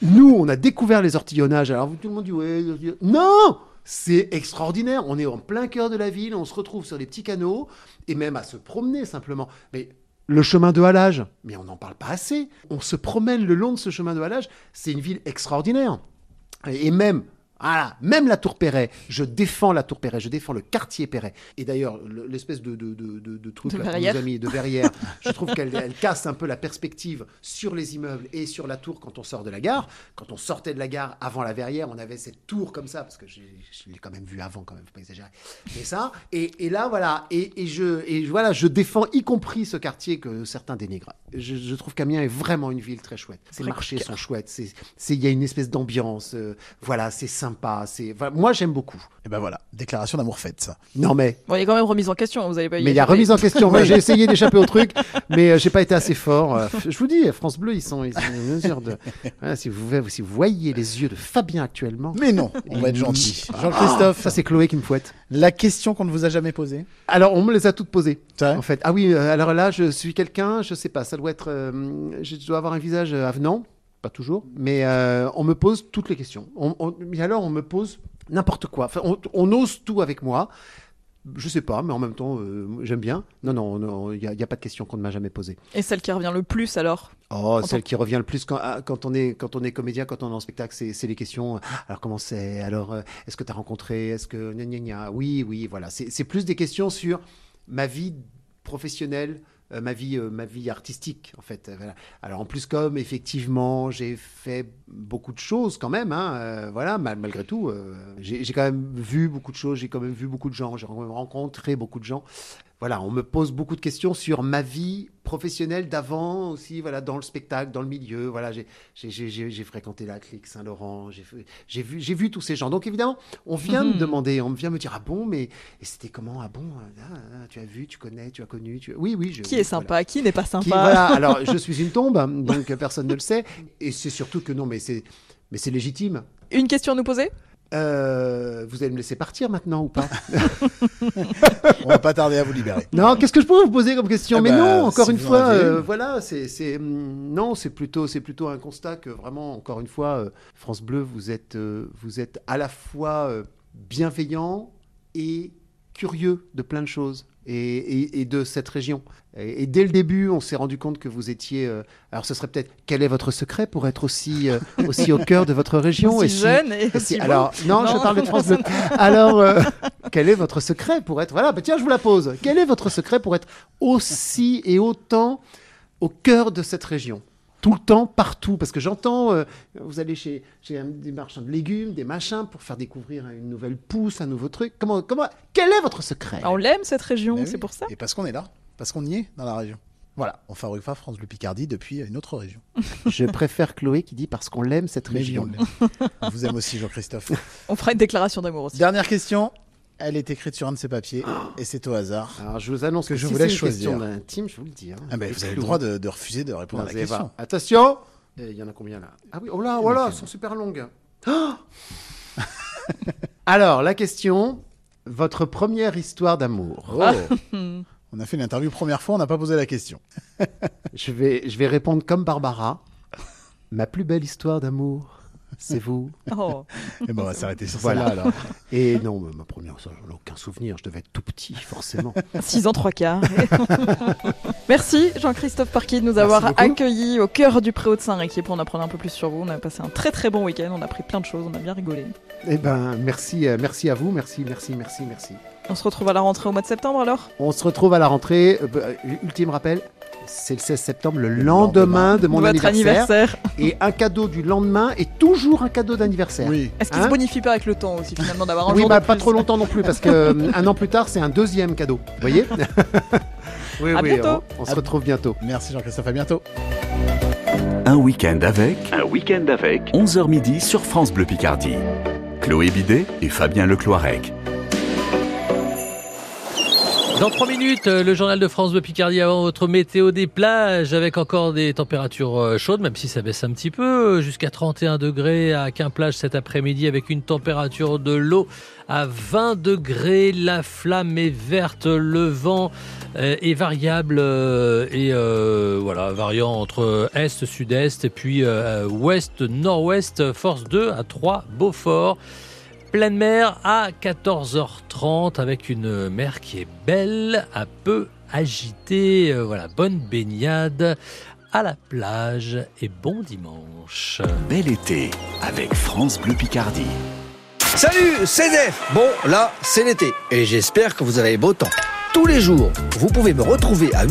Nous, on a découvert les ortillonnages. Alors tout le monde dit ouais, non. c'est extraordinaire. On est en plein cœur de la ville, on se retrouve sur les petits canaux et même à se promener simplement. Mais le chemin de halage, mais on n'en parle pas assez. On se promène le long de ce chemin de halage, c'est une ville extraordinaire. Et même, voilà, même la Tour Perret, je défends la Tour Perret, je défends le quartier Perret. Et d'ailleurs, le- l'espèce de, de, de, truc De là, qu'on verrière. nous a mis, de verrière, [laughs] je trouve qu'elle elle casse un peu la perspective sur les immeubles et sur la tour quand on sort de la gare. Quand on sortait de la gare avant la verrière, on avait cette tour comme ça, parce que je l'ai quand même vu avant, quand même, faut pas exagérer. Mais ça, et, et là, voilà, et, et je, et voilà, je défends y compris ce quartier que certains dénigrent. Je, je trouve qu'Amiens est vraiment une ville très chouette. Ses marchés sont chouettes, il y a une espèce d'ambiance, euh, voilà, c'est sympa, c'est, moi j'aime beaucoup. Et ben voilà, déclaration d'amour faite, ça. Non mais, Bon, il y a quand même remise en question, vous avez pas y mais il y a remise en question. Moi, [laughs] j'ai essayé d'échapper au truc, mais euh, j'ai pas été assez fort. Euh, Je vous dis, France Bleu, ils sont, ils sont en mesure de. Voilà, si, vous, si vous voyez les yeux de Fabien actuellement. Mais non, on va être gentil. Ah, Jean-Christophe, ça c'est Chloé qui me fouette. la question qu'on ne vous a jamais posée. Alors, on me les a toutes posées. En fait, ah oui. euh, alors là, je suis quelqu'un, je sais pas. Ça doit être. euh, je dois avoir un visage avenant, pas toujours, mais euh, on me pose toutes les questions. On, on- mais alors, on me pose n'importe quoi. Enfin, on, on ose tout avec moi. Je sais pas, mais en même temps, euh, j'aime bien. Non, non, il n'y a, pas de question qu'on ne m'a jamais posée. Et celle qui revient le plus alors? Oh, celle qui revient le plus quand, ah, quand, on est, quand on est comédien, quand on est en spectacle, c'est les questions. euh, Alors, comment c'est? Alors, est-ce que tu as rencontré? Est-ce que. gna, gna, gna? Oui, oui, voilà. C'est plus des questions sur ma vie professionnelle, ma, vie, euh, ma vie artistique, en fait. Euh. Alors, en plus, comme effectivement, j'ai fait beaucoup de choses quand même, hein, euh, voilà, mal- malgré tout, euh, j'ai quand même vu beaucoup de choses, j'ai quand même vu beaucoup de gens, j'ai rencontré beaucoup de gens voilà, on me pose beaucoup de questions sur ma vie professionnelle d'avant aussi, voilà, dans le spectacle, dans le milieu. Voilà, j'ai- fréquenté la clique Saint-Laurent, j'ai vu, vu tous ces gens. Donc évidemment, on vient me Mhm. demander, on vient me dire ah bon, mais c'était comment? Ah bon, ah, ah, tu as vu, tu connais, tu as connu, tu... oui oui. Je, Qui est sympa, qui n'est pas sympa? qui- voilà, alors [laughs] je suis une tombe, donc personne ne le sait, et c'est surtout que non, mais c'est légitime. Une question à nous poser? Euh, vous allez me laisser partir maintenant ou pas [laughs] On va pas tarder à vous libérer. Non, qu'est-ce que je pourrais vous poser comme question Ah Mais bah, non, encore si une fois, euh, une. voilà, c'est, hum, non, c'est plutôt, c'est plutôt un constat que vraiment, encore une fois, euh, France Bleu, vous êtes, vous êtes à la fois bienveillant et curieux de plein de choses et, et- et de cette région. Et, et dès le début, on s'est rendu compte que vous étiez. euh, alors, ce serait peut-être quel est votre secret pour être aussi, euh, aussi au cœur de votre région Aussi et si- jeune et et si- aussi alors, non, je parle de France Bleu. [laughs] Alors, euh, quel est votre secret pour être. Voilà, bah tiens, je vous la pose. Quel est votre secret pour être aussi et autant au cœur de cette région? Tout le temps, partout, parce que j'entends, euh, vous allez chez, chez un- des marchands de légumes, des machins, pour faire découvrir une nouvelle pousse, un nouveau truc. Comment, comment, quel est votre secret? Ah, On l'aime cette région, c'est oui. pour ça Et parce qu'on est là, parce qu'on y est dans la région. Voilà, on fabrique pas France Bleu Picardie depuis une autre région. [laughs] Je préfère Chloé qui dit parce qu'on l'aime cette Mais oui, région. On vous aime aussi, Jean-Christophe. [laughs] On fera une déclaration d'amour aussi. Dernière question. Elle est écrite sur un de ces papiers et c'est au hasard. Alors, je vous annonce Que que, je si vous c'est laisse une choisir. question d'intime, je vous le dis. hein. Ah ben, vous avez le droit de, de refuser de répondre Non, à la question. Attention Il y en a combien là? Ah oui, oh là, oh là, elles sont super longues. Oh [gasps] Alors, la question, votre première histoire d'amour. Oh. [laughs] On a fait une interview première fois, on n'a pas posé la question. [laughs] Je vais, je vais répondre comme Barbara. Ma plus belle histoire d'amour, c'est vous. Oh. Et ben, on va s'arrêter sur Voilà. celle-là alors. Et non, mais ma première, ça, j'en ai aucun souvenir. Je devais être tout petit, forcément. [laughs] 6 ans, 3 quarts. [laughs] Merci Jean-Christophe Parquet de nous Merci avoir beaucoup. accueillis au cœur du Préau de Saint-Réquier pour en apprendre un peu plus sur vous. On a passé un très très bon week-end, on a appris plein de choses, on a bien rigolé. Eh ben, merci, euh, merci à vous, merci, merci, merci, merci. On se retrouve à la rentrée au mois de septembre alors? On se retrouve à la rentrée. Euh, euh, ultime rappel, c'est le 16 septembre, le lendemain de mon Votre anniversaire. anniversaire. Et un cadeau du lendemain est toujours un cadeau d'anniversaire. Oui. Est-ce qu'il Hein se bonifie pas avec le temps aussi finalement d'avoir un Oui, jour bah, de pas plus trop longtemps non plus, parce que euh, un an plus tard, c'est un deuxième cadeau. Vous voyez [laughs] Oui, À oui, bientôt. On, on se retrouve bientôt. Merci Jean-Christophe, à bientôt. Un week-end avec. Un week-end avec. 11h midi sur France Bleu Picardie. Chloé Bidet et Fabien Lecloirec. Dans trois minutes, euh, le journal de France de Picardie avant votre météo des plages avec encore des températures euh, chaudes, même si ça baisse un petit peu, euh, jusqu'à 31 degrés à Quimplage cet après-midi avec une température de l'eau à 20 degrés. La flamme est verte, le vent est variable et voilà, variant entre est, sud-est et puis ouest, nord-ouest, force 2 à 3 Beaufort. Pleine mer à 14h30 avec une mer qui est belle, un peu agitée. Euh, Voilà, bonne baignade à la plage et bon dimanche. Bel été avec France Bleu Picardie. Salut, c'est Def Bon, là, c'est l'été, et j'espère que vous avez beau temps. Tous les jours, vous pouvez me retrouver à